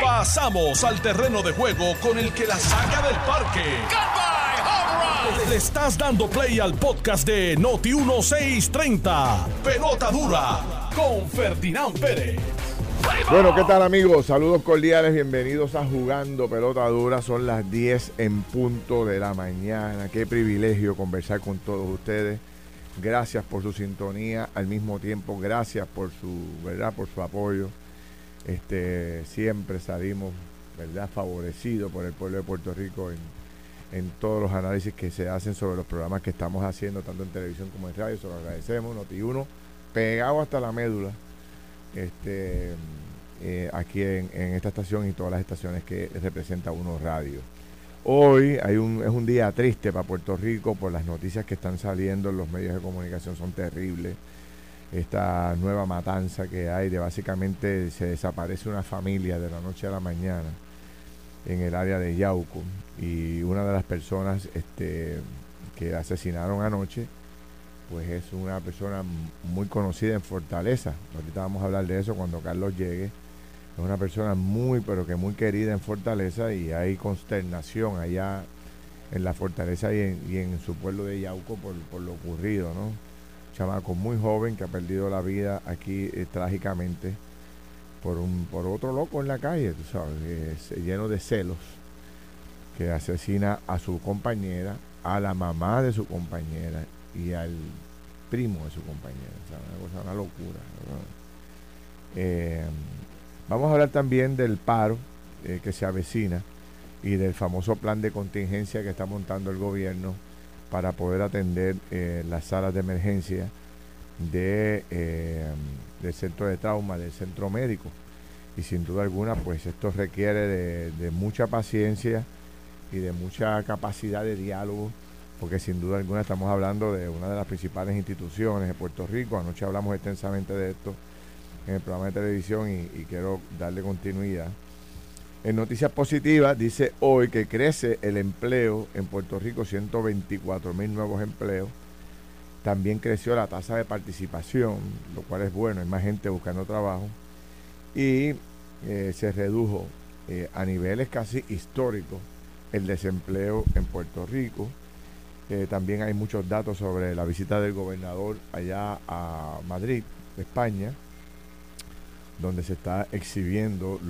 Pasamos al terreno de juego con el que la saca del parque. Le estás dando play al podcast de Noti 1630. Pelota dura con Ferdinand Pérez. Bueno, ¿qué tal amigos? Saludos cordiales, bienvenidos a Jugando Pelota Dura. Son las 10 en punto de la mañana. Qué privilegio conversar con todos ustedes. Gracias por su sintonía, al mismo tiempo gracias por su, ¿verdad? Por su apoyo. Este, siempre salimos, ¿verdad? Favorecidos por el pueblo de Puerto Rico en, en todos los análisis que se hacen sobre los programas que estamos haciendo, tanto en televisión como en radio. Se lo agradecemos. Noti1, pegado hasta la médula, este, eh, aquí en, en esta estación y todas las estaciones que representa Uno Radio. Hoy hay un, es un día triste para Puerto Rico por las noticias que están saliendo en los medios de comunicación, son terribles. Esta nueva matanza que hay de básicamente se desaparece una familia de la noche a la mañana en el área de Yauco y una de las personas este, que asesinaron anoche pues es una persona muy conocida en Fortaleza. Ahorita vamos a hablar de eso cuando Carlos llegue es una persona muy, pero que muy querida en Fortaleza y hay consternación allá en la Fortaleza y en, su pueblo de Yauco por, lo ocurrido, ¿no? Chamaco muy joven que ha perdido la vida aquí eh, trágicamente por un por otro loco en la calle, tú sabes, lleno de celos, que asesina a su compañera, a la mamá de su compañera y al primo de su compañera. O una locura. Eh, Vamos a hablar también del paro eh, que se avecina y del famoso plan de contingencia que está montando el gobierno para poder atender eh, las salas de emergencia de, eh, del centro de trauma, del centro médico. Y sin duda alguna, pues esto requiere de, de mucha paciencia y de mucha capacidad de diálogo, porque sin duda alguna estamos hablando de una de las principales instituciones de Puerto Rico. Anoche hablamos extensamente de esto en el programa de televisión y, quiero darle continuidad. En noticias positivas dice hoy que crece el empleo en Puerto Rico, 124 mil nuevos empleos. También creció la tasa de participación, lo cual es bueno, hay más gente buscando trabajo. Y eh, se redujo eh, a niveles casi históricos el desempleo en Puerto Rico. Eh, también hay muchos datos sobre la visita del gobernador allá a Madrid, España, donde se está exhibiendo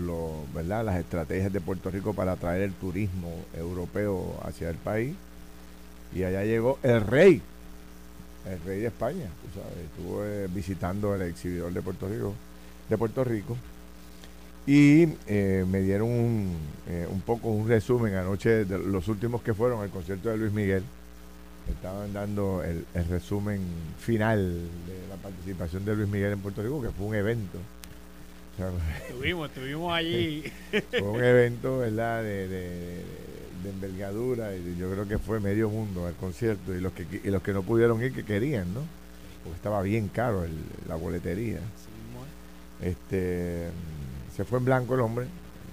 las estrategias de Puerto Rico para atraer el turismo europeo hacia el país. Y allá llegó el rey, el rey de España, tú estuvo eh, visitando el exhibidor de Puerto Rico, de Puerto Rico. Y eh, me dieron un, eh, un poco un resumen anoche de los últimos que fueron al concierto de Luis Miguel. Estaban dando el resumen final de la participación de Luis Miguel en Puerto Rico, que fue un evento estuvimos, estuvimos allí. Fue un evento, ¿verdad? De, de, envergadura y yo creo que fue medio mundo el concierto y los que y los que no pudieron ir que querían, ¿no? Porque estaba bien caro la boletería. Este se fue en blanco el hombre,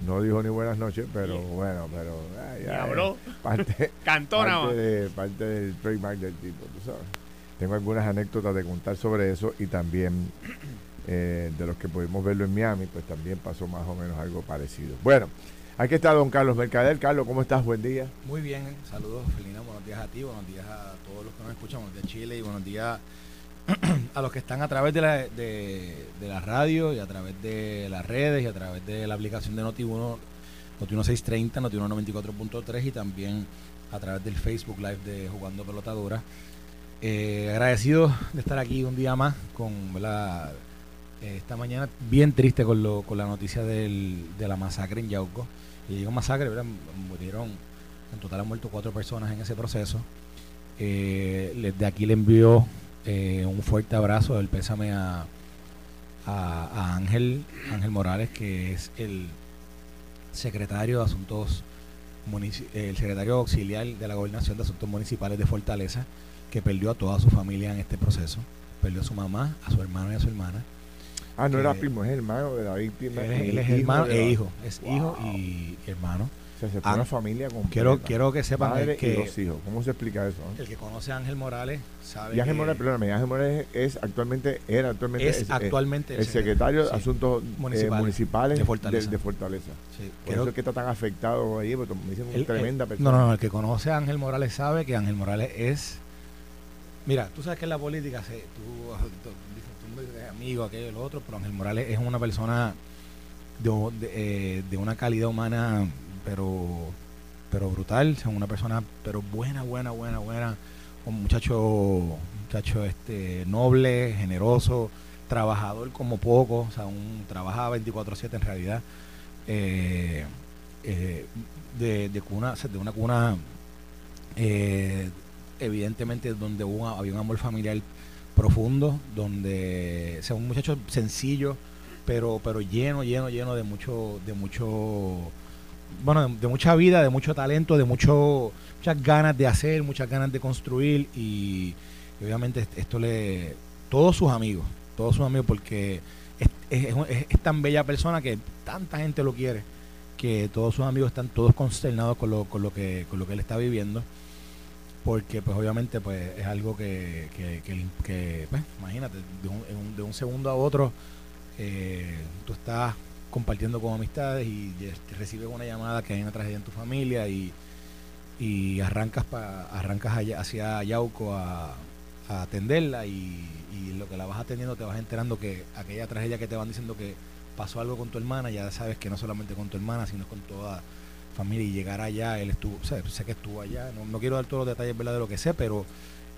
no dijo ni buenas noches, pero bueno, pero ya, habló. Parte, Cantó parte, de, parte del trademark del tipo, tú sabes. Tengo algunas anécdotas de contar sobre eso y también eh, de los que pudimos verlo en Miami, pues también pasó más o menos algo parecido. Bueno, aquí está don Carlos Mercader. Carlos, ¿cómo estás? Buen día. Muy bien, saludos Felina, buenos días a ti, buenos días a todos los que nos escuchan, buenos días Chile y buenos días a los que están a través de la, de, la radio y a través de las redes y a través de la aplicación de Noti1, Noti1 630, Noti1 94.3 y también a través del Facebook Live de Jugando Pelotadura. Eh, agradecido de estar aquí un día más con eh, esta mañana bien triste con, lo, con la noticia del, de la masacre en Yauco. Y digo masacre, ¿verdad? murieron, en total han muerto cuatro personas en ese proceso. Eh, desde aquí le envío eh, un fuerte abrazo del pésame a, a, Ángel, Ángel Morales, que es el secretario de Asuntos el secretario auxiliar de la Gobernación de Asuntos Municipales de Fortaleza, que perdió a toda su familia en este proceso. Perdió a su mamá, a su hermano y a su hermana. Ah, no era primo, es hermano de la víctima. Él, es hermano e hijo. Es hijo y hermano. O sea, se fue Ah, una familia completa. Quiero, quiero que sepan que y dos hijos. ¿Cómo se explica eso? el que conoce a Ángel Morales sabe Y Ángel que Morales, perdóname, Ángel Morales es actualmente, era actualmente es eh, actualmente el secretario de sí. Asuntos eh, Municipales. De Fortaleza. de Fortaleza. Sí, Por eso es que está tan afectado ahí, porque me dicen el- tremenda el- persona. No, no, no, el que conoce a Ángel Morales sabe que Ángel Morales es. Mira, tú sabes que en la política se, tú, amigo, aquello, lo otro, pero Ángel Morales es una persona de, de, eh, una calidad humana, pero pero brutal, es una persona, pero buena, buena, buena, buena, un muchacho, muchacho este noble, generoso, trabajador como poco, o sea, un trabaja 24/7 en realidad, eh, eh, de, de cuna, de una cuna evidentemente donde hubo, había un amor familiar profundo, donde o sea, un muchacho sencillo, pero pero lleno, lleno, lleno de mucho, de mucho, bueno, de, mucha vida, de mucho talento, de mucho, muchas ganas de hacer, muchas ganas de construir y, obviamente est- esto le, todos sus amigos, todos sus amigos, porque es, es- es- es tan bella persona que tanta gente lo quiere, que todos sus amigos están todos consternados con lo, con lo que, con lo que él está viviendo porque pues obviamente pues es algo que, que, que- pues, imagínate, de un, de un segundo a otro eh, tú estás compartiendo con amistades y recibes una llamada que hay una tragedia en tu familia y, y arrancas pa, arrancas hacia Yauco a, a atenderla y, y lo que la vas atendiendo te vas enterando que aquella tragedia que te van diciendo que pasó algo con tu hermana, ya sabes que no solamente con tu hermana, sino con toda familia y llegar allá, él estuvo, o sea, sé que estuvo allá, no, no quiero dar todos los detalles ¿verdad? de lo que sé, pero,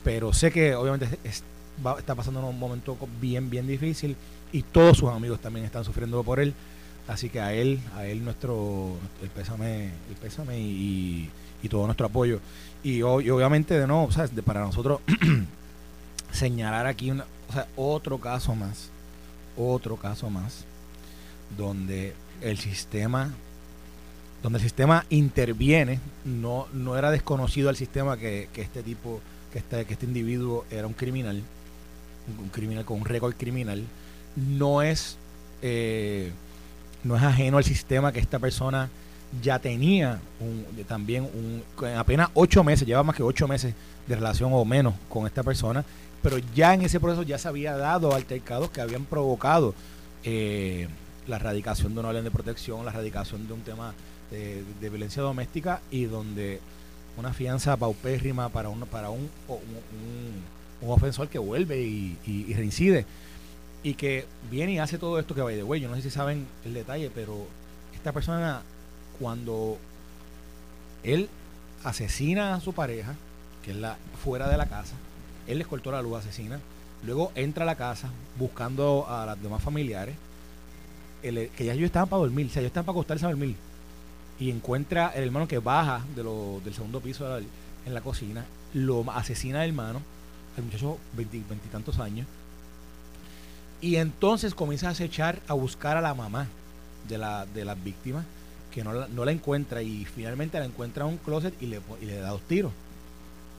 pero sé que obviamente está pasando un momento bien, bien difícil y todos sus amigos también están sufriendo por él, así que a él, a él nuestro, el pésame, el pésame y, todo nuestro apoyo. Y, obviamente de no, o sea, de- para nosotros señalar aquí otro caso más, otro caso más, donde el sistema donde el sistema interviene, no, no era desconocido al sistema que, que este tipo, que este, que este individuo era un criminal, un, criminal con un récord criminal, no es, eh, no es ajeno al sistema que esta persona ya tenía un, también un, en apenas ocho meses, lleva más que ocho meses de relación o menos con esta persona, pero ya en ese proceso ya se había dado altercados que habían provocado eh, la erradicación de una orden de protección, la erradicación de un tema de, violencia doméstica y donde una fianza paupérrima para un, para un, un, un- ofensor que vuelve y, reincide y que viene y hace todo esto que vaya de güey. Yo no sé si saben el detalle, pero esta persona cuando él asesina a su pareja, que es la fuera de la casa, él les cortó la luz, asesina, luego entra a la casa buscando a las demás familiares, el- que ya ellos estaban para dormir, o sea, ellos estaban para acostarse a dormir, y encuentra el hermano que baja de lo- del segundo piso en la cocina, lo asesina al hermano, al muchacho veinti- veintitantos años, y entonces comienza a acechar, a buscar a la mamá de, la, de las víctimas, que no la, no la encuentra, y finalmente la encuentra en un closet y le, y le da dos tiros.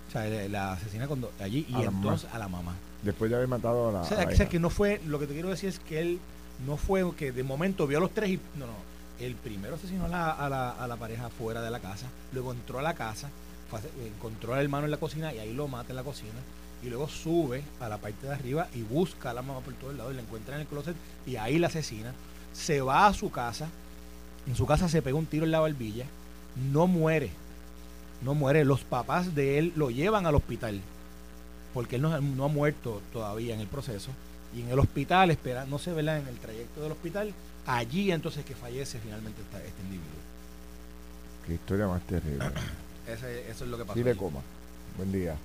O sea, le- la asesina cuando, allí y A la mamá. entonces a la mamá. Después de haber matado a la. O sea, a la que- o sea, hija. que no fue, lo que te quiero decir es que él no fue que de momento vio a los tres y no, no, el primero asesinó a la, pareja fuera de la casa, luego entró a la casa, hacer- encontró al hermano en la cocina y ahí lo mata en la cocina y luego sube a la parte de arriba y busca a la mamá por todos lados y la encuentra en el closet y ahí la asesina, se va a su casa, en su casa se pega un tiro en la barbilla, no muere, no muere, los papás de él lo llevan al hospital porque él no, ha muerto todavía en el proceso. Y en el hospital, espera, no se ve en el trayecto del hospital, allí entonces que fallece finalmente esta- este individuo. Qué historia más terrible. Ese- eso es lo que pasó. Sí le allí. coma. Buen día.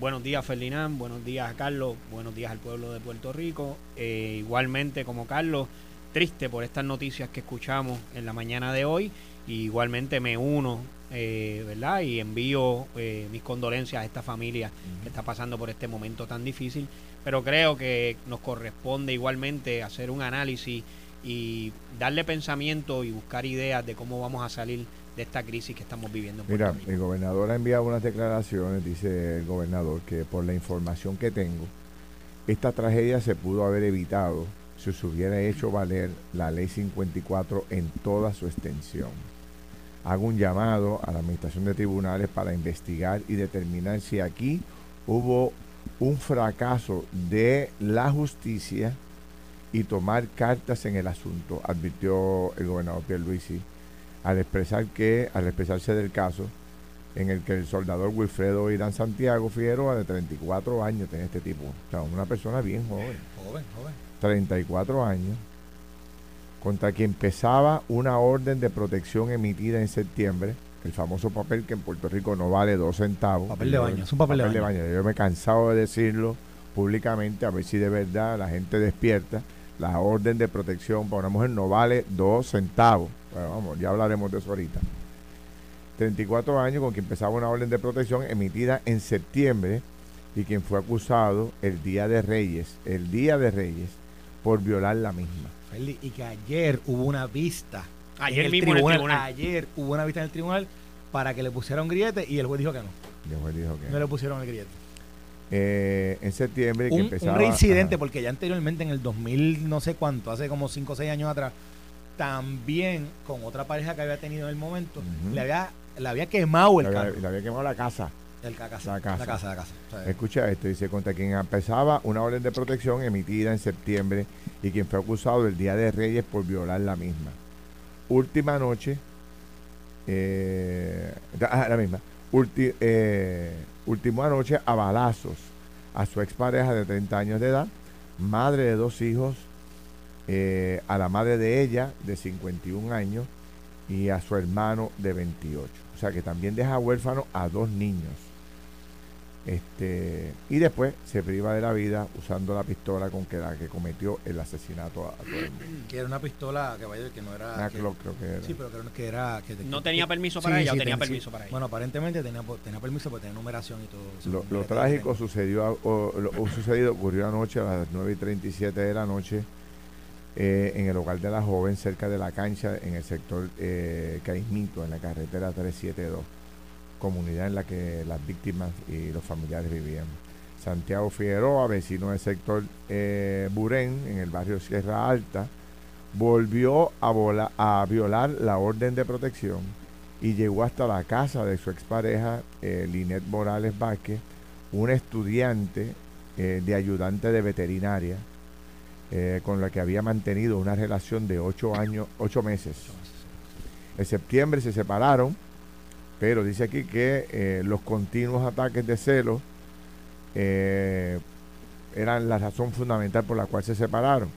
Buenos días, Ferdinand. Buenos días a Carlos. Buenos días al pueblo de Puerto Rico. Eh, igualmente, como Carlos, triste por estas noticias que escuchamos en la mañana de hoy. Y igualmente me uno, eh, ¿verdad? Y envío eh, mis condolencias a esta familia que está pasando por este momento tan difícil. Pero creo que nos corresponde igualmente hacer un análisis y darle pensamiento y buscar ideas de cómo vamos a salir de esta crisis que estamos viviendo en Mira, el gobernador ha enviado unas declaraciones, dice el gobernador, que por la información que tengo, esta tragedia se pudo haber evitado si se hubiera hecho valer la ley 54 en toda su extensión. Hago un llamado a la Administración de Tribunales para investigar y determinar si aquí hubo un fracaso de la justicia y tomar cartas en el asunto, advirtió el gobernador Pierluisi al expresar que, al expresarse del caso, en el que el soldador Wilfredo Irán Santiago Figueroa, de 34 años, tenía este tipo. O sea, una persona bien joven. Joven, joven. 34 años, contra quien pesaba una orden de protección emitida en septiembre, el famoso papel que en Puerto Rico no vale dos centavos. Papel de baño, es un papel, de, baño. Yo me he cansado de decirlo públicamente, a ver si de verdad la gente despierta. La orden de protección para una mujer no vale dos centavos. Bueno, vamos, ya hablaremos de eso ahorita. 34 años con quien empezaba una orden de protección emitida en septiembre y quien fue acusado el Día de Reyes, el Día de Reyes, por violar la misma. Y que ayer hubo una vista. Ayer mismo en el tribunal. Ayer hubo una vista en el tribunal para que le pusiera un grillete y el juez dijo que no. el juez dijo que no. le pusieron el grillete. Eh, en septiembre un, un reincidente porque ya anteriormente en el 2000 no sé cuánto hace como 5 o 6 años atrás también con otra pareja que había tenido en el momento le había le había quemado el carro le había quemado la casa el, la, casa. la casa. La casa, la casa. Escucha esto, dice, contra quien empezaba una orden de protección emitida en septiembre y quien fue acusado el Día de Reyes por violar la misma. Última noche, eh, ah, la misma, eh, último anoche a balazos a su expareja de 30 años de edad, madre de dos hijos, eh, a la madre de ella de 51 años y a su hermano de 28. O sea que también deja huérfano a dos niños. Este, y después se priva de la vida usando la pistola con que la que cometió el asesinato a, todo el Que era una pistola que vaya que no era. creo que era. Sí, pero creo que era. Que, no tenía permiso para ella o tenía permiso para ella. Bueno, aparentemente tenía, tenía permiso porque tenía numeración y todo. Lo, trágico sucedió, o, lo, sucedido ocurrió anoche a las 9 y 37 de la noche eh, en el hogar de la joven cerca de la cancha en el sector eh, Caimito, en la carretera 372 comunidad en la que las víctimas y los familiares vivían. Santiago Figueroa, vecino del sector eh, Burén, en el barrio Sierra Alta, volvió a, violar la orden de protección y llegó hasta la casa de su expareja, eh, Linet Morales Vázquez, un estudiante eh, de ayudante de veterinaria, eh, con la que había mantenido una relación de ocho años, ocho meses. En septiembre se separaron pero dice aquí que eh, los continuos ataques de celos eh, eran la razón fundamental por la cual se separaron.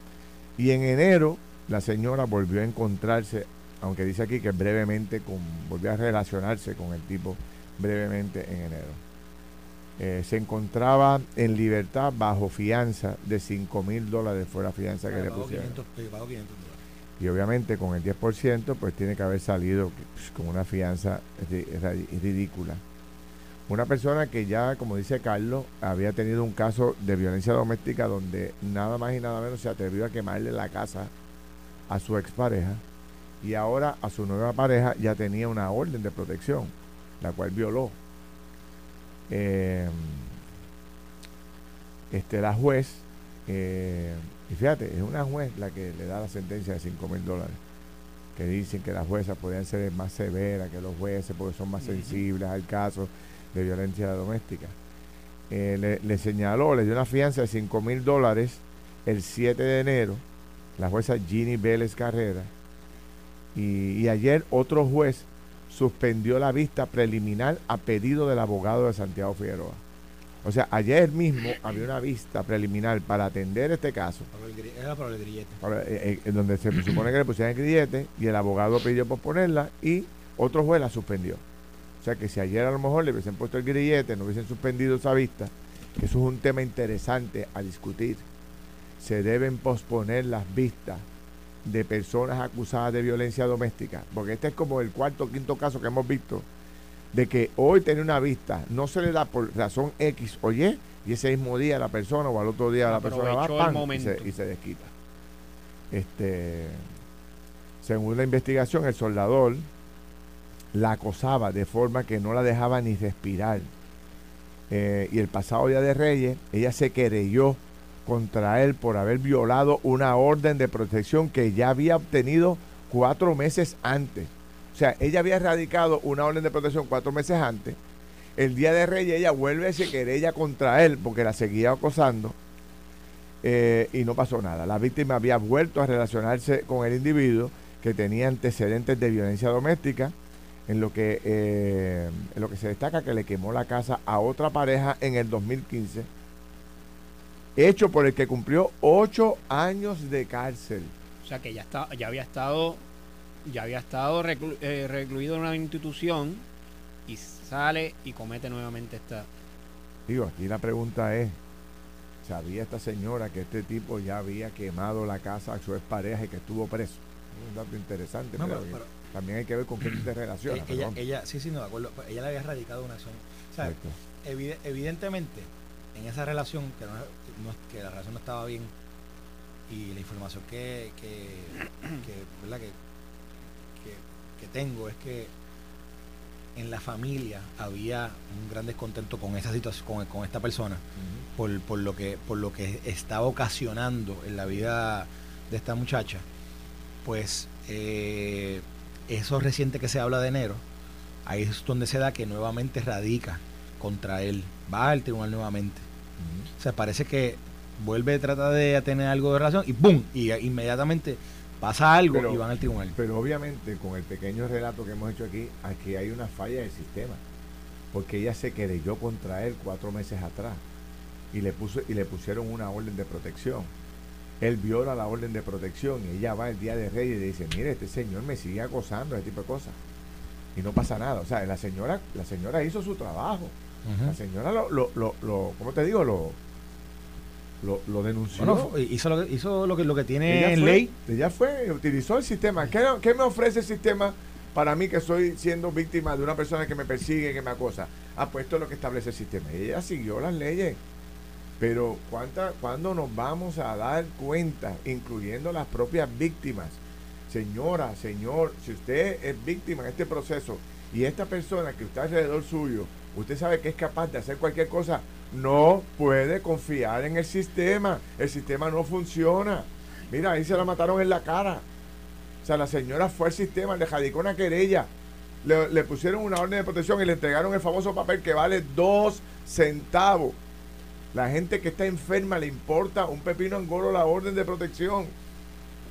Y en enero la señora volvió a encontrarse, aunque dice aquí que brevemente con, volvió a relacionarse con el tipo brevemente en enero. Eh, se encontraba en libertad bajo fianza de 5 mil dólares fuera fianza que le pusieron. Y obviamente con el 10% pues tiene que haber salido pues, con una fianza ridícula. Una persona que ya, como dice Carlos, había tenido un caso de violencia doméstica donde nada más y nada menos se atrevió a quemarle la casa a su expareja y ahora a su nueva pareja ya tenía una orden de protección, la cual violó. Eh, este, la juez eh, y fíjate, es una juez la que le da la sentencia de 5 mil dólares. Que dicen que las juezas podrían ser más severas que los jueces porque son más sensibles al caso de violencia doméstica. Eh, le, señaló, le dio una fianza de 5 mil dólares el 7 de enero, la jueza Ginny Vélez Carrera. Y, y ayer otro juez suspendió la vista preliminar a pedido del abogado de Santiago Figueroa. O sea, ayer mismo había una vista preliminar para atender este caso. Era para el grillete. Eh, eh, donde se supone que le pusieran el grillete y el abogado pidió posponerla y otro juez la suspendió. O sea que si ayer a lo mejor le hubiesen puesto el grillete, no hubiesen suspendido esa vista, que eso es un tema interesante a discutir. Se deben posponer las vistas de personas acusadas de violencia doméstica, porque este es como el cuarto o quinto caso que hemos visto de que hoy tiene una vista, no se le da por razón X o Y, y ese mismo día la persona o al otro día la persona va pan, y, se, y se desquita. Este, según la investigación, el soldador la acosaba de forma que no la dejaba ni respirar. Eh, y el pasado día de Reyes, ella se querelló contra él por haber violado una orden de protección que ya había obtenido cuatro meses antes. Sea, ella había radicado una orden de protección cuatro meses antes. El día de Reyes ella vuelve a se querella contra él porque la seguía acosando eh, y no pasó nada. La víctima había vuelto a relacionarse con el individuo que tenía antecedentes de violencia doméstica, en lo que, eh, en lo que se destaca que le quemó la casa a otra pareja en el 2015, hecho por el que cumplió ocho años de cárcel. O sea que ya, está, ya había estado, ya había estado eh, recluido en una institución y sale y comete nuevamente esta... Digo, aquí la pregunta es, ¿sabía esta señora que este tipo ya había quemado la casa a su expareja y que estuvo preso? un dato interesante. pero, también hay que ver con quién te relaciona. Ella, ella, sí, sí, no, de acuerdo. Pues ella le había radicado una acción. evidentemente, en esa relación, que, no, que la relación no estaba bien, y la información que, que, que, ¿verdad? que, que tengo es que en la familia había un gran descontento con esa situación, con, esta persona, por, por, lo que, por lo que estaba ocasionando en la vida de esta muchacha pues eh, eso reciente que se habla de enero, ahí es donde se da que nuevamente radica contra él, va al tribunal nuevamente. O sea, parece que vuelve, trata de tener algo de relación y ¡pum! Y inmediatamente pasa algo y van al tribunal. Pero obviamente con el pequeño relato que hemos hecho aquí, aquí hay una falla del sistema. Porque ella se querelló contra él cuatro meses atrás y le, puso, y le pusieron una orden de protección él viola la orden de protección y ella va el día de Reyes y le dice, mire, este señor me sigue acosando, ese tipo de cosas. Y no pasa nada. O sea, la señora, la señora hizo su trabajo. La señora lo, lo, lo, ¿cómo te digo? Lo, lo, denunció. hizo, lo, hizo lo que, lo que tiene en ley. Ella fue, utilizó el sistema. ¿Qué, ¿Qué, me ofrece el sistema para mí que estoy siendo víctima de una persona que me persigue, que me acosa? Ha puesto lo que establece el sistema. Ella siguió las leyes. Pero ¿cuánta, ¿cuándo nos vamos a dar cuenta, incluyendo las propias víctimas? Señora, señor, si usted es víctima en este proceso y esta persona que está alrededor suyo, usted sabe que es capaz de hacer cualquier cosa, no puede confiar en el sistema. El sistema no funciona. Mira, ahí se la mataron en la cara. O sea, la señora fue al sistema, le jadicó una querella, le, pusieron una orden de protección y le entregaron el famoso papel que vale dos centavos. La gente que está enferma le importa un pepino angolo la orden de protección.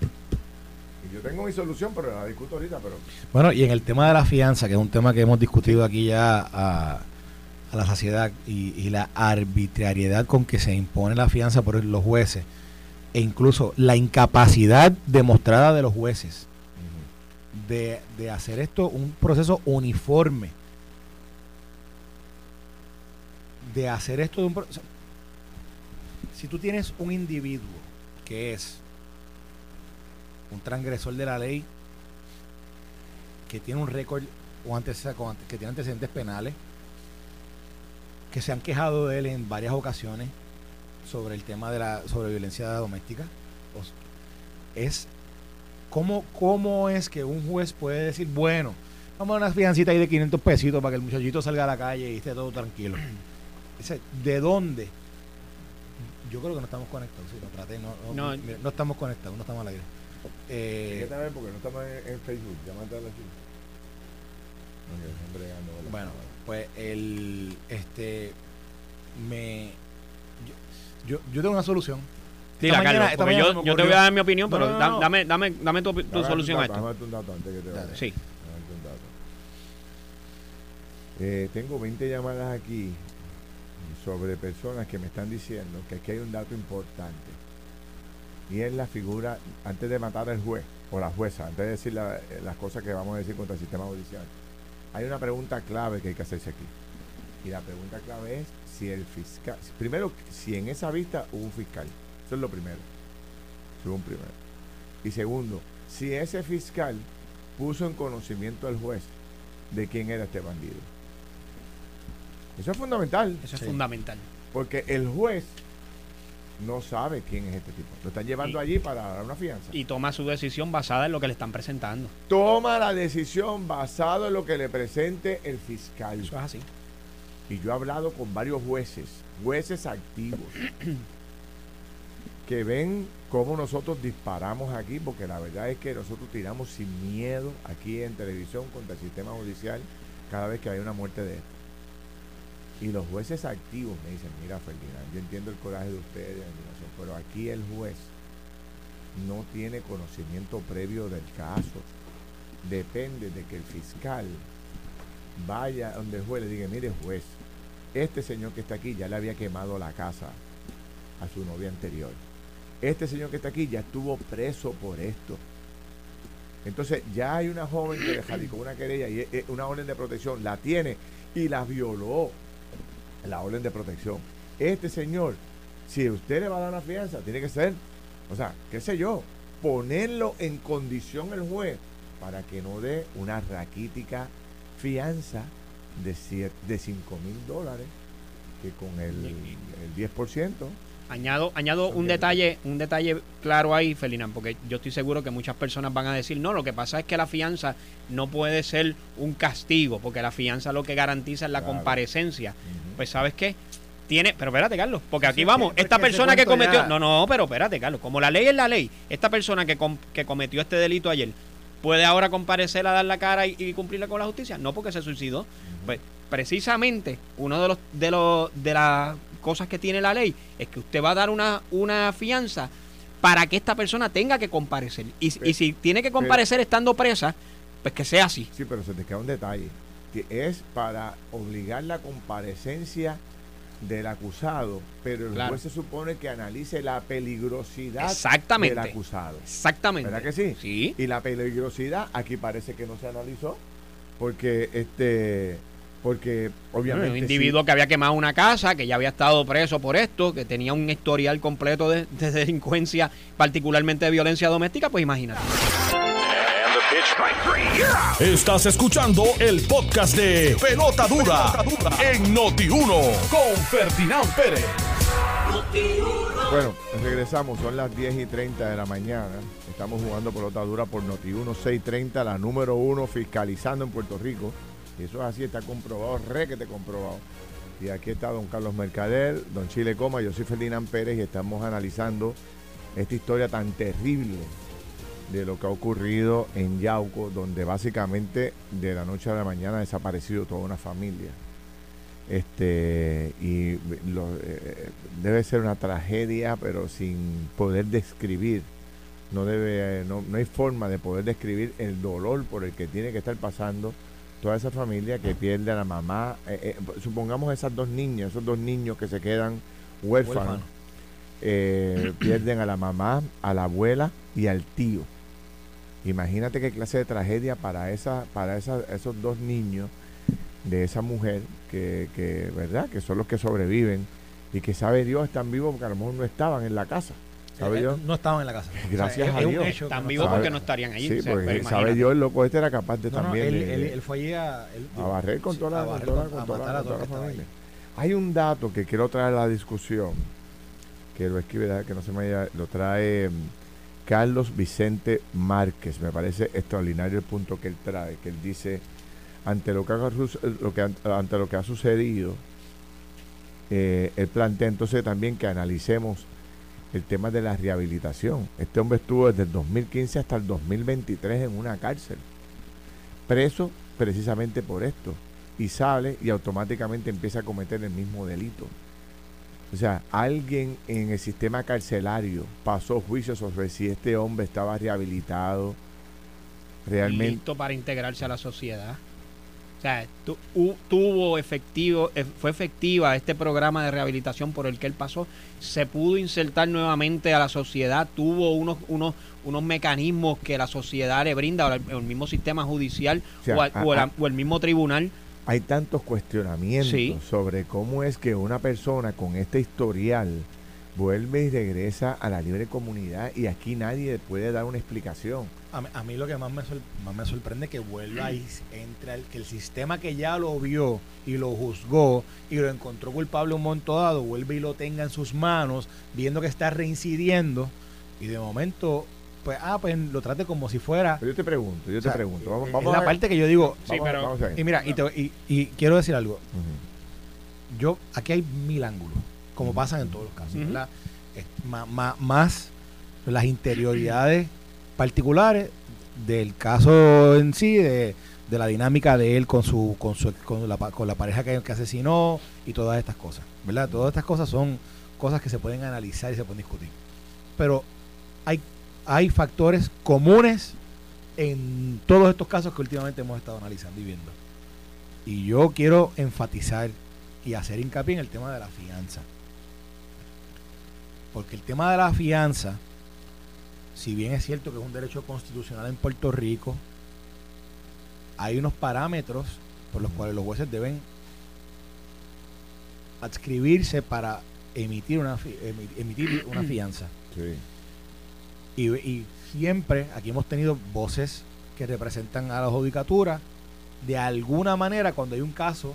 Y yo tengo mi solución, pero la discuto ahorita. pero Bueno, y en el tema de la fianza, que es un tema que hemos discutido aquí ya a, la saciedad, y, la arbitrariedad con que se impone la fianza por los jueces, e incluso la incapacidad demostrada de los jueces de, de hacer esto un proceso uniforme. De hacer esto de un proceso si tú tienes un individuo que es un transgresor de la ley, que tiene un récord o que tiene antecedentes penales, que se han quejado de él en varias ocasiones sobre el tema de la sobre violencia doméstica, es cómo, cómo es que un juez puede decir, bueno, vamos a una fiancita ahí de 500 pesitos para que el muchachito salga a la calle y esté todo tranquilo. ¿De dónde? Yo creo que no estamos conectados, sí, lo traté, no, no, no, estamos conectados, no estamos al aire. Eh, ¿Qué porque no estamos en, Facebook? Llámate a la bueno, pues el este me yo, yo, tengo una solución. Dila, Carlos, porque yo, yo te voy a dar mi opinión, pero dame, dame, dame tu, tu solución a esto. Dame un dato antes que te vaya. Sí. Eh, tengo 20 llamadas aquí sobre personas que me están diciendo que aquí hay un dato importante y es la figura, antes de matar al juez o la jueza, antes de decir las cosas que vamos a decir contra el sistema judicial, hay una pregunta clave que hay que hacerse aquí. Y la pregunta clave es si el fiscal, primero, si en esa vista hubo un fiscal. Eso es lo primero. Si un primero. Y segundo, si ese fiscal puso en conocimiento al juez de quién era este bandido. Eso es fundamental. Eso es fundamental. Porque el juez no sabe quién es este tipo. Lo están llevando allí para dar una fianza. Y toma su decisión basada en lo que le están presentando. Toma la decisión basada en lo que le presente el fiscal. Eso es así. Y yo he hablado con varios jueces, jueces activos, que ven cómo nosotros disparamos aquí, porque la verdad es que nosotros tiramos sin miedo aquí en televisión contra el sistema judicial cada vez que hay una muerte de esto. Y los jueces activos me dicen, mira Ferdinand, yo entiendo el coraje de ustedes, pero aquí el juez no tiene conocimiento previo del caso. Depende de que el fiscal vaya donde el juez le diga, mire juez, este señor que está aquí ya le había quemado la casa a su novia anterior este señor que está aquí ya estuvo preso por esto. Entonces ya hay una joven que le con una querella y una orden de protección, la tiene y la violó la orden de protección. Este señor, si usted le va a dar una fianza, tiene que ser, o sea, qué sé yo, ponerlo en condición el juez para que no dé una raquítica fianza de, de 5 mil dólares, que con el, el 10% Añado, añado un detalle, un detalle claro ahí, Felinan, porque yo estoy seguro que muchas personas van a decir, no, lo que pasa es que la fianza no puede ser un castigo, porque la fianza lo que garantiza es la comparecencia. Pues sabes qué, tiene, pero espérate, Carlos, porque aquí vamos, esta persona que cometió, no, no, pero espérate, Carlos, como la ley es la ley, esta persona que, que cometió este delito ayer, ¿puede ahora comparecer a dar la cara y, y cumplirla con la justicia? No, porque se suicidó. Pues precisamente uno de los de los de las cosas que tiene la ley es que usted va a dar una, una fianza para que esta persona tenga que comparecer. Y, si tiene que comparecer estando presa, pues que sea así. Sí, pero se te queda un detalle. Que es para obligar la comparecencia del acusado, pero el juez se supone que analice la peligrosidad del acusado. Exactamente. ¿Verdad que sí? Sí. Y la peligrosidad aquí parece que no se analizó, porque este porque obviamente... un individuo que había quemado una casa, que ya había estado preso por esto, que tenía un historial completo de, delincuencia, particularmente de violencia doméstica, pues imagínate. Estás escuchando el podcast de Pelota Dura, en Noti1 con Ferdinand Pérez. Bueno, regresamos, son las 10 y 30 de la mañana. Estamos jugando Pelota Dura por Noti1 630, la número uno fiscalizando en Puerto Rico. Eso es así, está comprobado, re que te comprobado. Y aquí está don Carlos Mercader, don Chile Coma, yo soy Ferdinand Pérez y estamos analizando esta historia tan terrible de lo que ha ocurrido en Yauco, donde básicamente de la noche a la mañana ha desaparecido toda una familia. Este, y eh, debe ser una tragedia, pero sin poder describir. No, debe, no, no hay forma de poder describir el dolor por el que tiene que estar pasando toda esa familia que pierde a la mamá, eh, eh, supongamos esas dos niñas, esos dos niños que se quedan huérfanos, eh, pierden a la mamá, a la abuela y al tío. Imagínate qué clase de tragedia para esa, para esa, esos dos niños de esa mujer que, que, ¿verdad? Que son los que sobreviven y que sabe Dios están vivos porque a lo mejor no estaban en la casa. ¿Sabe eh, No estaban en la casa. Gracias a Dios. Están vivos porque no estarían allí. Sí, porque sabe Dios, el loco este era capaz de también. él, él, fue allí a, a barrer con toda la, con familia. Hay un dato que quiero traer a la discusión, que lo escribe, que no se me lo trae mm, Carlos Vicente Márquez. Me parece extraordinario el punto que él trae, que él dice, ante lo que ha, lo que, ante lo que ha sucedido, eh, él plantea entonces también que analicemos el tema de la rehabilitación. Este hombre estuvo desde el 2015 hasta el 2023 en una cárcel, preso precisamente por esto, y sale y automáticamente empieza a cometer el mismo delito. O sea, alguien en el sistema carcelario pasó juicio sobre si este hombre estaba rehabilitado realmente. Listo para integrarse a la sociedad. O sea, tuvo efectivo, e, fue efectiva este programa de rehabilitación por el que él pasó, se pudo insertar nuevamente a la sociedad, tuvo unos, unos, unos mecanismos que la sociedad le brinda, o el, mismo sistema judicial o, el, mismo tribunal. Hay tantos cuestionamientos sobre cómo es que una persona con este historial vuelve y regresa a la libre comunidad y aquí nadie puede dar una explicación. A, mí lo que más me, más me sorprende es que vuelva y entra el, que el sistema que ya lo vio y lo juzgó y lo encontró culpable un momento dado, vuelve y lo tenga en sus manos, viendo que está reincidiendo y de momento pues ah pues lo trate como si fuera yo te pregunto yo te pregunto vamos, vamos es la parte que yo digo sí, pero, y mira y, y, quiero decir algo. Yo aquí hay mil ángulos como pasan en todos los casos más las interioridades particulares del caso en sí, de, la dinámica de él con su con su con la, con la pareja que, que, asesinó y todas estas cosas, ¿verdad? Todas estas cosas son cosas que se pueden analizar y se pueden discutir. Pero hay hay factores comunes en todos estos casos que últimamente hemos estado analizando y viendo. Y yo quiero enfatizar y hacer hincapié en el tema de la fianza. Porque el tema de la fianza, si bien es cierto que es un derecho constitucional en Puerto Rico, hay unos parámetros por los cuales los jueces deben adscribirse para emitir una, emitir una fianza. Y, y, siempre aquí hemos tenido voces que representan a la judicatura. De alguna manera, cuando hay un caso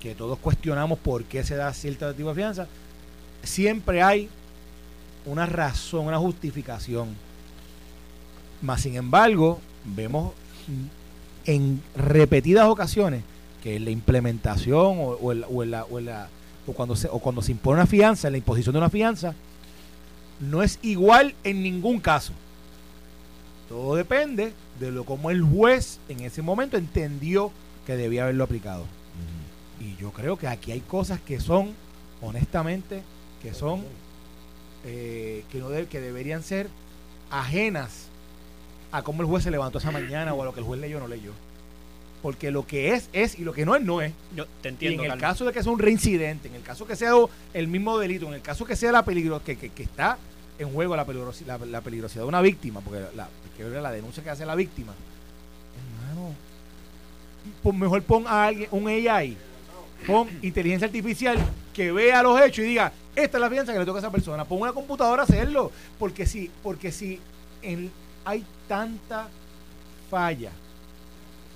que todos cuestionamos por qué se da cierto tipo de fianza, siempre hay una razón, una justificación. Más sin embargo, vemos en repetidas ocasiones que en la implementación o, o, cuando se, o cuando se impone una fianza, en la imposición de una fianza, no es igual en ningún caso. Todo depende de lo como el juez en ese momento entendió que debía haberlo aplicado. Y yo creo que aquí hay cosas que son, honestamente, que son, eh, que, no que deberían ser ajenas a cómo el juez se levantó esa mañana o a lo que el juez leyó o no leyó. Porque lo que es, es y lo que no es, no es. Yo te entiendo. Y en el caso de que sea un reincidente, en el caso que sea el mismo delito, en el caso que sea la peligro, que, que, está en juego la peligrosidad, la, peligrosidad de una víctima, porque la, que la denuncia que hace la víctima, hermano, pues mejor pon a alguien, un AI Pon inteligencia artificial que vea los hechos y diga, esta es la fianza que le toca a esa persona. Pon una computadora a hacerlo. Porque si, porque si hay tanta falla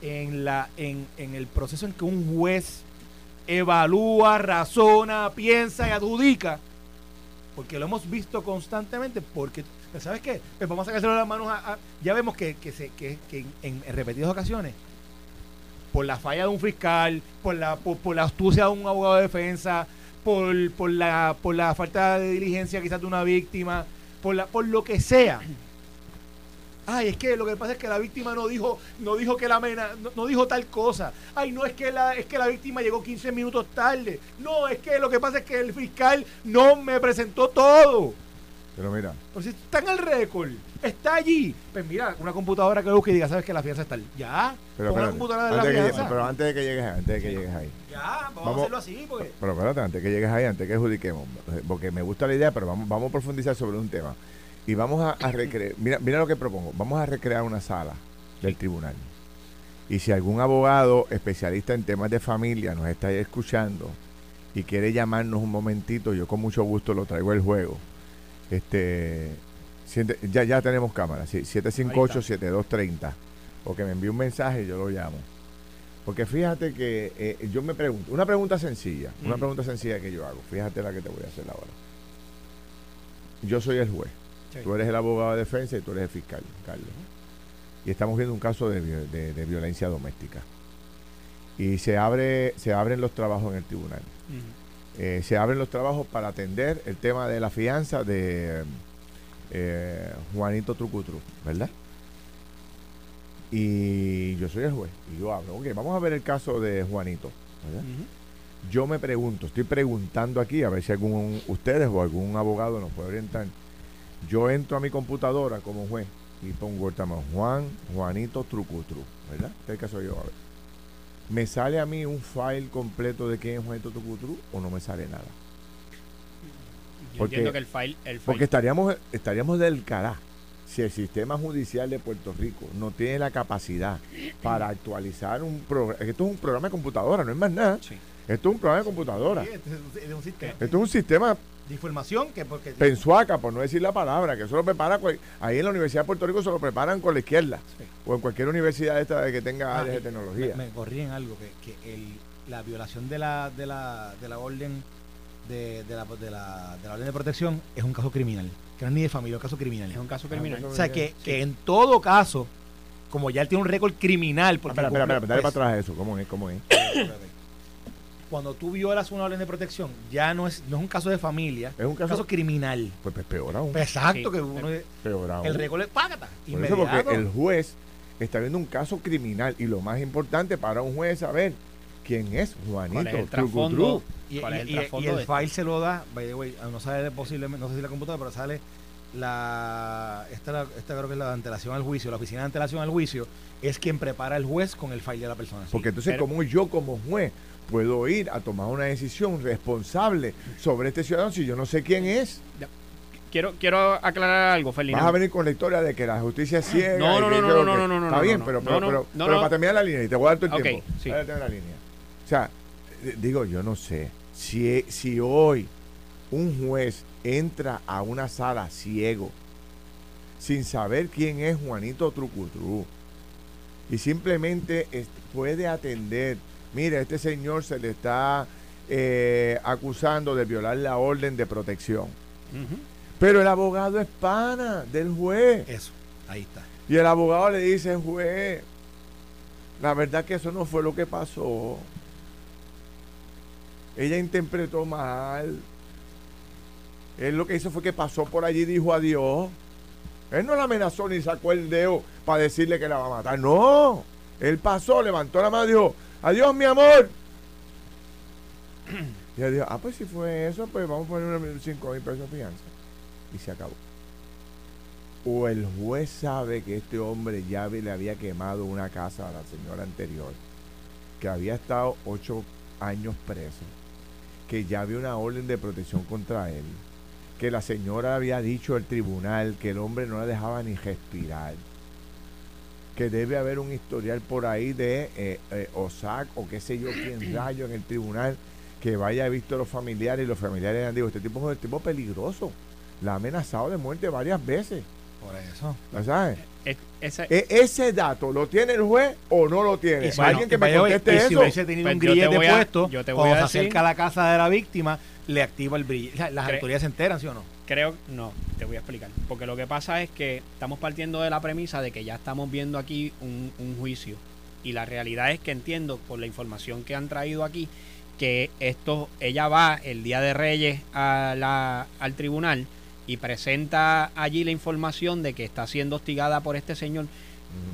en, la, en, en el proceso en que un juez evalúa, razona, piensa y adjudica, porque lo hemos visto constantemente, porque, ¿sabes qué? Pues vamos a sacárselo las manos a, ya vemos que, que, se, que, en, repetidas ocasiones por la falla de un fiscal, por la, por, la astucia de un abogado de defensa, por, por, la, por la falta de diligencia quizás de una víctima, por, la, por lo que sea. Ay, es que lo que pasa es que la víctima no dijo, no dijo que la mena, no, dijo tal cosa. Ay, no es que la, es que la víctima llegó 15 minutos tarde. No, es que lo que pasa es que el fiscal no me presentó todo. Pero mira. Pero si está en el récord, está allí. Pues mira, una computadora que busque y diga, sabes que la fianza está. Ya. Pero, una computadora de la fianza. pero antes de que llegues, antes de que llegues ahí. Ya, vamos, a hacerlo así. Porque... Pero espérate, antes de que llegues ahí, antes de que adjudiquemos. Porque me gusta la idea, pero vamos, vamos a profundizar sobre un tema. Y vamos a, recrear. Mira, mira lo que propongo. Vamos a recrear una sala del tribunal. Y si algún abogado especialista en temas de familia nos está escuchando y quiere llamarnos un momentito, yo con mucho gusto lo traigo el juego este, ya, ya tenemos cámara, sí, 758-7230. O que me envíe un mensaje y yo lo llamo. Porque fíjate que eh, yo me pregunto, una pregunta sencilla, una pregunta sencilla que yo hago, fíjate la que te voy a hacer ahora. Yo soy el juez, tú eres el abogado de defensa y tú eres el fiscal, Carlos. Y estamos viendo un caso de, violencia doméstica. Y se, abre, se abren los trabajos en el tribunal. Eh, se abren los trabajos para atender el tema de la fianza de eh, Juanito Trucutru, ¿verdad? Y yo soy el juez y yo hablo, ok, vamos a ver el caso de Juanito, ¿verdad? Yo me pregunto, estoy preguntando aquí a ver si algún ustedes o algún abogado nos puede orientar. Yo entro a mi computadora como juez y pongo Juan, Juanito Trucutru, ¿verdad? Este es el caso yo, a ver. ¿Me sale a mí un file completo de quién es Juanito Tucutru o no me sale nada? porque, entiendo que el file, Porque estaríamos, estaríamos del cará si el sistema judicial de Puerto Rico no tiene la capacidad para actualizar un programa. Esto es un programa de computadora, no es más nada. Esto es un programa de computadora. Esto es un sistema de información que porque Pensuaca, por no decir la palabra, que eso lo prepara ahí en la Universidad de Puerto Rico se lo preparan con la izquierda o en cualquier universidad esta que tenga ah, áreas de tecnología. Me, corrí en algo que, que el, la violación de la de la, de la orden de, de, la, de, la, de la orden de protección es un caso criminal, que no es ni de familia, es un caso criminal. Es un caso criminal. o sea que, que en todo caso, como ya él tiene un récord criminal, porque espera, espera, espera, dale para atrás eso, ¿cómo es? ¿Cómo es? cuando tú violas una orden de protección, ya no es, no es un caso de familia, es un caso, criminal. Pues, pues, peor aún. Pues exacto, que uno peor aún. el récord es págata. Eso porque el juez está viendo un caso criminal y lo más importante para un juez es saber quién es Juanito. ¿Cuál es el trasfondo? Y, el, file se lo da, by the way, no sale posiblemente, no sé si la computadora, pero sale la esta, esta creo que es la antelación al juicio, la oficina de antelación al juicio, es quien prepara el juez con el file de la persona. Porque entonces, como yo como juez puedo ir a tomar una decisión responsable sobre este ciudadano si yo no sé quién es? Quiero, quiero aclarar algo, Felina. Vas a venir con la historia de que la justicia es ciega. No, no, no, no, no, no, no, Está bien, pero, pero, pero, para terminar la línea, y te voy a dar todo el tiempo. Sí. Para la línea. O sea, digo, yo no sé. Si, si hoy un juez entra a una sala ciego, sin saber quién es Juanito Trucutru, y simplemente puede atender, mire, este señor se le está eh, acusando de violar la orden de protección. Pero el abogado es pana del juez. Eso, ahí está. Y el abogado le dice, juez, la verdad que eso no fue lo que pasó. Ella interpretó mal. Él lo que hizo fue que pasó por allí y dijo adiós. Él no la amenazó ni sacó el dedo para decirle que la va a matar. No. Él pasó, levantó la mano y dijo, adiós mi amor. Y ella dijo, ah, pues si fue eso, pues vamos a poner 5 mil pesos de fianza y se acabó. O el juez sabe que este hombre ya le había quemado una casa a la señora anterior, que había estado ocho años preso, que ya había una orden de protección contra él, que la señora había dicho al tribunal que el hombre no la dejaba ni respirar, que debe haber un historial por ahí de eh, eh, OSAC o qué sé yo quién rayo en el tribunal que vaya visto a los familiares y los familiares han dicho, este tipo es un tipo peligroso la ha amenazado de muerte varias veces. Por eso. ¿Lo sabes? E, e, ese, dato lo tiene el juez o no lo tiene? Si alguien que me conteste eso. Si hubiese tenido pues un grillete puesto, yo te voy cuando a se acerca a la casa de la víctima, le activa el brillo. Las autoridades se enteran, ¿sí o no? Creo, no, te voy a explicar. Porque lo que pasa es que estamos partiendo de la premisa de que ya estamos viendo aquí un, un juicio. Y la realidad es que entiendo, por la información que han traído aquí, que esto, ella va el día de Reyes a la, al tribunal y presenta allí la información de que está siendo hostigada por este señor,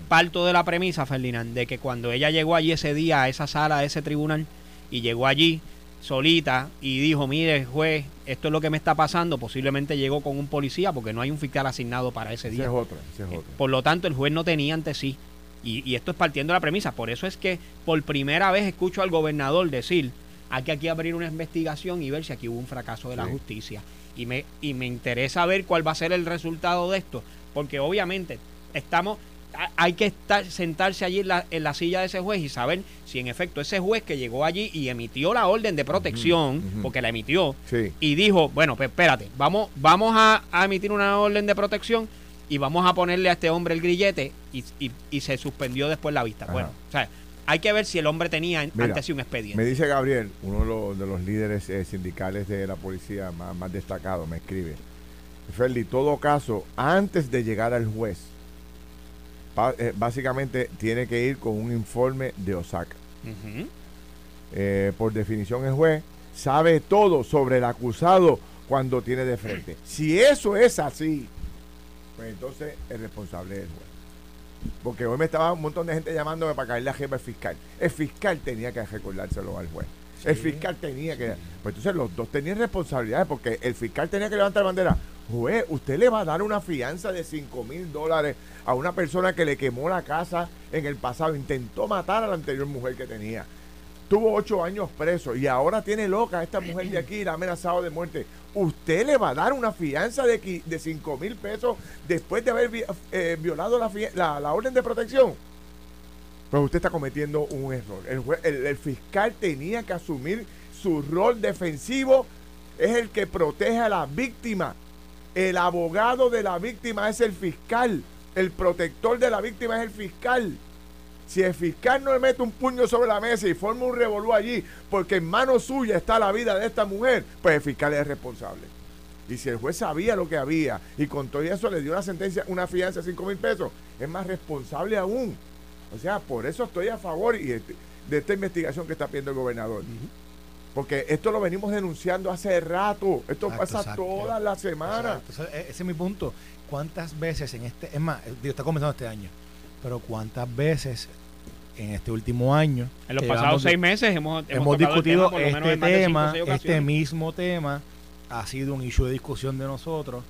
parto de la premisa, Ferdinand, de que cuando ella llegó allí ese día a esa sala, a ese tribunal, y llegó allí solita y dijo, mire juez, esto es lo que me está pasando, posiblemente llegó con un policía porque no hay un fiscal asignado para ese día. es otra, es otra. Por lo tanto, el juez no tenía ante sí. Y, y, esto es partiendo de la premisa. Por eso es que por primera vez escucho al gobernador decir, hay que aquí abrir una investigación y ver si aquí hubo un fracaso de la justicia y me, y me interesa ver cuál va a ser el resultado de esto, porque obviamente estamos, hay que estar, sentarse allí en la, en la silla de ese juez y saber si en efecto ese juez que llegó allí y emitió la orden de protección, porque la emitió, y dijo, bueno, pues espérate, vamos, vamos a, emitir una orden de protección y vamos a ponerle a este hombre el grillete y, y, se suspendió después la vista. Bueno, o sea, hay que ver si el hombre tenía antes sí un expediente. Me dice Gabriel, uno de los, líderes eh, sindicales de la policía más, más destacado, me escribe. Ferdi, todo caso, antes de llegar al juez, básicamente tiene que ir con un informe de Osaka. Eh, por definición, el juez sabe todo sobre el acusado cuando tiene de frente. Si eso es así, pues entonces el responsable es el juez. Porque hoy me estaba un montón de gente llamándome para caerle a jefe al fiscal. El fiscal tenía que recordárselo al juez. El fiscal tenía que. Pues entonces los dos tenían responsabilidades porque el fiscal tenía que levantar la bandera. Juez, usted le va a dar una fianza de 5 mil dólares a una persona que le quemó la casa en el pasado, intentó matar a la anterior mujer que tenía. Tuvo ocho años preso y ahora tiene loca a esta mujer de aquí, la ha amenazado de muerte usted le va a dar una fianza de, de 5 mil pesos después de haber eh, violado la, la, orden de protección. Pues usted está cometiendo un error. El, fiscal tenía que asumir su rol defensivo. Es el que protege a la víctima. El abogado de la víctima es el fiscal. El protector de la víctima es el fiscal. Si el fiscal no le mete un puño sobre la mesa y forma un revolú allí, porque en mano suya está la vida de esta mujer, pues el fiscal es responsable. Y si el juez sabía lo que había y con todo eso le dio una sentencia, una fianza de 5 mil pesos, es más responsable aún. O sea, por eso estoy a favor y este, de esta investigación que está pidiendo el gobernador. Porque esto lo venimos denunciando hace rato. Esto pasa todas las semanas. E, ese es mi punto. ¿Cuántas veces en este, es más, está comenzando este año, pero cuántas veces en este último año. En los pasados seis meses hemos, hemos, discutido este tema, este mismo tema ha sido un issue de discusión de nosotros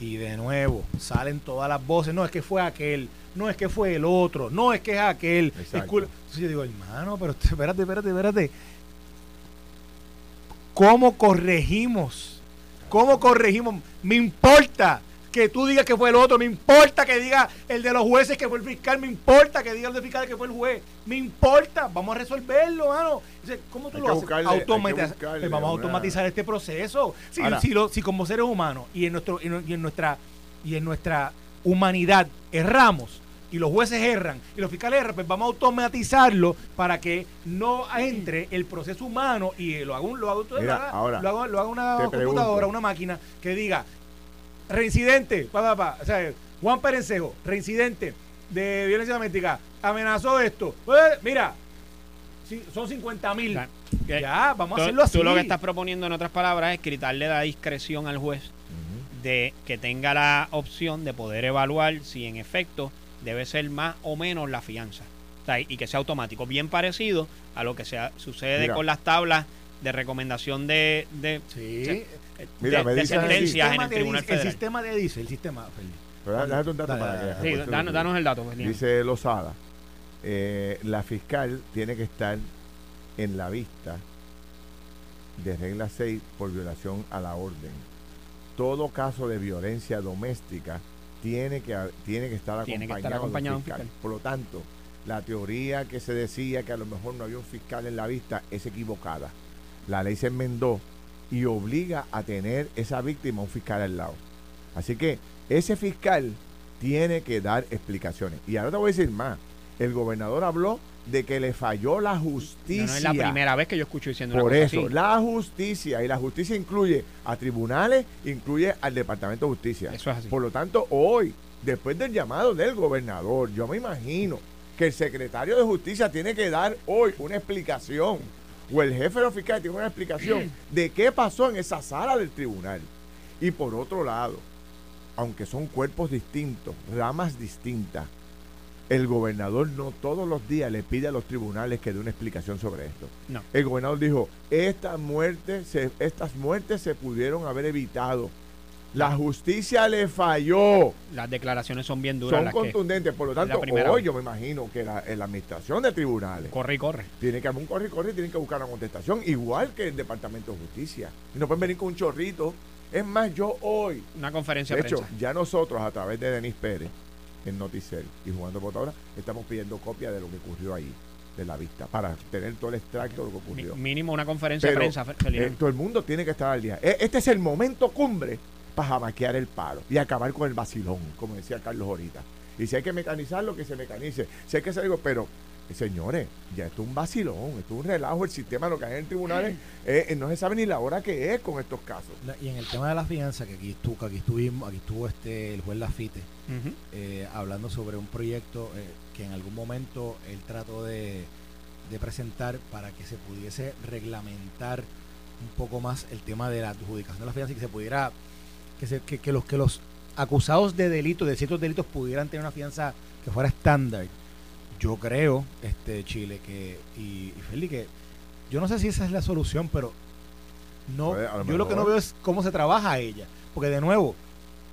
y de nuevo salen todas las voces, no es que fue aquel, no es que fue el otro, no es que es aquel. Entonces yo digo, hermano, pero espérate, espérate, espérate. ¿Cómo corregimos? ¿Cómo corregimos? Me importa que tú digas que fue el otro, me importa que diga el de los jueces que fue el fiscal, me importa que diga el de fiscal que fue el juez, me importa, vamos a resolverlo, mano. ¿Cómo tú lo haces? Pues vamos a automatizar este proceso. Si, si, si, como seres humanos y en nuestro y en nuestra y en nuestra humanidad erramos y los jueces erran y los fiscales erran, pues vamos a automatizarlo para que no entre el proceso humano y lo haga, un, lo haga, lo haga, una computadora, una máquina que diga, reincidente, pa, pa, o sea, Juan Perencejo, reincidente de violencia doméstica, amenazó esto. Pues, mira, son 50 mil. Ya, vamos a hacerlo así. Tú lo que estás proponiendo, en otras palabras, es quitarle la discreción al juez de que tenga la opción de poder evaluar si en efecto debe ser más o menos la fianza. y que sea automático. Bien parecido a lo que se sucede con las tablas de recomendación de, de, sí. Mira, de, sentencias en el Tribunal Federal. El sistema de dice, el sistema, Pero déjate un dato para que. Sí, danos, el dato. Pues, dice Lozada, eh, la fiscal tiene que estar en la vista de regla 6 por violación a la orden. Todo caso de violencia doméstica tiene que, tiene que estar acompañado, de fiscal. Por lo tanto, la teoría que se decía que a lo mejor no había un fiscal en la vista es equivocada. La ley se enmendó y obliga a tener esa víctima un fiscal al lado. Así que ese fiscal tiene que dar explicaciones. Y ahora te voy a decir más. El gobernador habló de que le falló la justicia. No, es la primera vez que yo escucho diciendo Por eso, la justicia, y la justicia incluye a tribunales, incluye al Departamento de Justicia. Eso es así. Por lo tanto, hoy, después del llamado del gobernador, yo me imagino que el secretario de Justicia tiene que dar hoy una explicación o el jefe de los fiscales tiene una explicación de qué pasó en esa sala del tribunal. Y por otro lado, aunque son cuerpos distintos, ramas distintas, el gobernador no todos los días le pide a los tribunales que dé una explicación sobre esto. No. El gobernador dijo, estas muertes se, estas muertes se pudieron haber evitado la justicia le falló. Las declaraciones son bien duras. Son contundentes. por lo tanto, hoy yo me imagino que la, administración de tribunales. Corre y corre. Tiene que haber un corre y corre y tienen que buscar una contestación, igual que el Departamento de Justicia. Y no pueden venir con un chorrito. Es más, yo hoy. Una conferencia de hecho, ya nosotros, a través de Denis Pérez, en Noticel y jugando ahora estamos pidiendo copia de lo que ocurrió ahí de la vista para tener todo el extracto de lo que ocurrió. Mínimo una conferencia de prensa. Eh, todo el mundo tiene que estar al día. E, este es el momento cumbre para jamaquear el paro y acabar con el vacilón, como decía Carlos ahorita. Y si hay que mecanizarlo, que se mecanice. Si hay que hacer algo, pero señores, ya esto es un vacilón, esto es un relajo. El sistema, lo que hay en tribunales, eh, eh, no se sabe ni la hora que es con estos casos. Y en el tema de la fianza, que aquí estuvo, aquí estuvimos, aquí estuvo este el juez Lafite eh, hablando sobre un proyecto que en algún momento él trató de, de presentar para que se pudiese reglamentar un poco más el tema de la adjudicación de la fianza y que se pudiera que, que, los, que los acusados de delitos, de ciertos delitos, pudieran tener una fianza que fuera estándar. Yo creo, este Chile, que, y, y Feli, que yo no sé si esa es la solución, pero no, yo lo que no veo es cómo se trabaja ella. Porque de nuevo,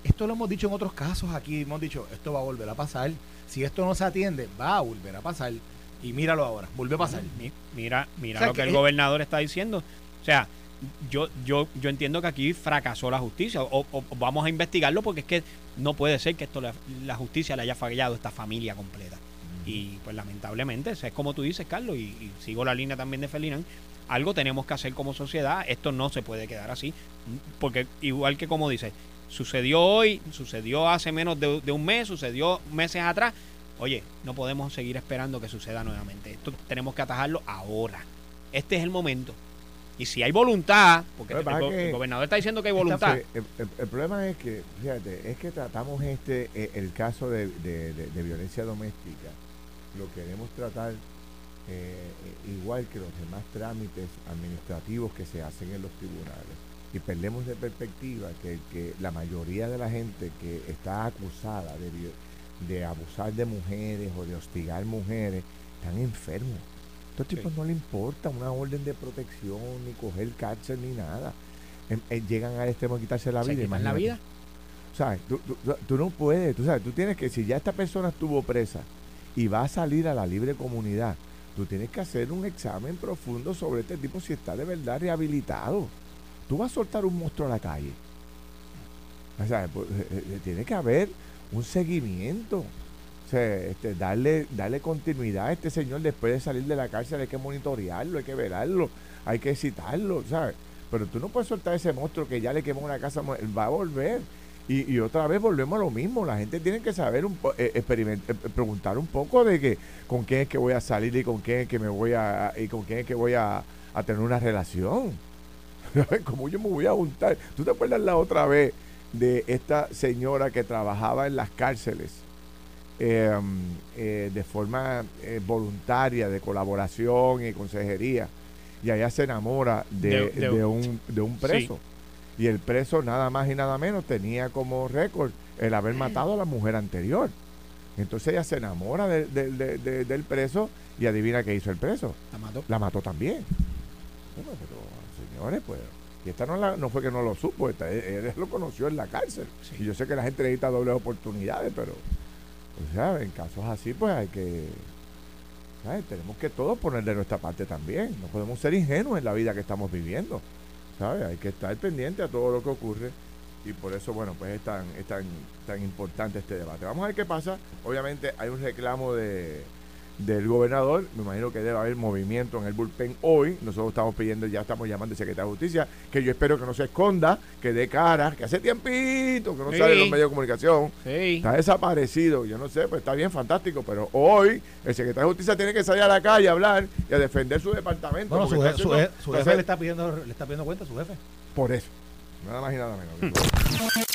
esto lo hemos dicho en otros casos aquí, hemos dicho, esto va a volver a pasar. Si esto no se atiende, va a volver a pasar. Y míralo ahora, vuelve a pasar. Mira, mira lo que, el gobernador está diciendo. O sea, yo, yo, yo entiendo que aquí fracasó la justicia o, vamos a investigarlo porque es que no puede ser que esto la, justicia le haya fallado a esta familia completa. Y pues lamentablemente, es como tú dices, Carlos, y, sigo la línea también de Felinan, algo tenemos que hacer como sociedad, esto no se puede quedar así, porque igual que como dices, sucedió hoy, sucedió hace menos de, de un mes, sucedió meses atrás, oye, no podemos seguir esperando que suceda nuevamente, esto tenemos que atajarlo ahora, este es el momento y si hay voluntad, porque el, gobernador está diciendo que hay voluntad. El, problema es que, fíjate, es que tratamos este eh, el caso de, violencia doméstica, lo queremos tratar eh, igual que los demás trámites administrativos que se hacen en los tribunales. Y perdemos de perspectiva que, que la mayoría de la gente que está acusada de, de abusar de mujeres o de hostigar mujeres están enfermos. A estos tipos no le importa una orden de protección, ni coger cárcel, ni nada. Em, eh, llegan al extremo de quitarse la vida. la vida? O sea, tú, tú, no puedes, tú sabes, tú tienes que, si ya esta persona estuvo presa y va a salir a la libre comunidad, tú tienes que hacer un examen profundo sobre este tipo si está de verdad rehabilitado. Tú vas a soltar un monstruo a la calle. O sea, pues, eh, eh, tiene que haber un seguimiento. O sea, este, darle, darle continuidad a este señor después de salir de la cárcel, hay que monitorearlo, hay que verlo, hay que citarlo, ¿sabes? Pero tú no puedes soltar ese monstruo que ya le quemó una casa, va a volver. Y, otra vez volvemos a lo mismo. La gente tiene que saber, un eh, experimentar, eh, preguntar un poco de que con quién es que voy a salir y con quién es que me voy a y con quién es que voy a, tener una relación. ¿Cómo yo me voy a juntar? ¿Tú te acuerdas la otra vez de esta señora que trabajaba en las cárceles em, eh, de forma voluntaria, de colaboración y consejería? Y allá se enamora de, un, de un preso y el preso nada más y nada menos tenía como récord el haber matado a la mujer anterior. Entonces ella se enamora del preso y adivina qué hizo el preso. La mató. La mató también. Bueno, pero señores, pues, y esta no, no fue que no lo supo, esta, él, lo conoció en la cárcel. Y yo sé que la gente necesita dobles oportunidades, pero, o sea, en casos así, pues hay que, tenemos que todos poner de nuestra parte también. No podemos ser ingenuos en la vida que estamos viviendo. Hay que estar pendiente a todo lo que ocurre y por eso, bueno, pues es tan, es tan, tan importante este debate. Vamos a ver qué pasa. Obviamente hay un reclamo de, del gobernador. Me imagino que debe haber movimiento en el bullpen hoy. Nosotros estamos pidiendo, ya estamos llamando al secretario de Justicia, que yo espero que no se esconda, que dé cara, que hace tiempito que no sale en los medios de comunicación. Está desaparecido. Yo no sé, pues está bien, fantástico, pero hoy el secretario de Justicia tiene que salir a la calle a hablar y a defender su departamento. Bueno, su, jefe le está, pidiendo, le está pidiendo cuenta a su jefe. Por eso. Nada más y nada menos.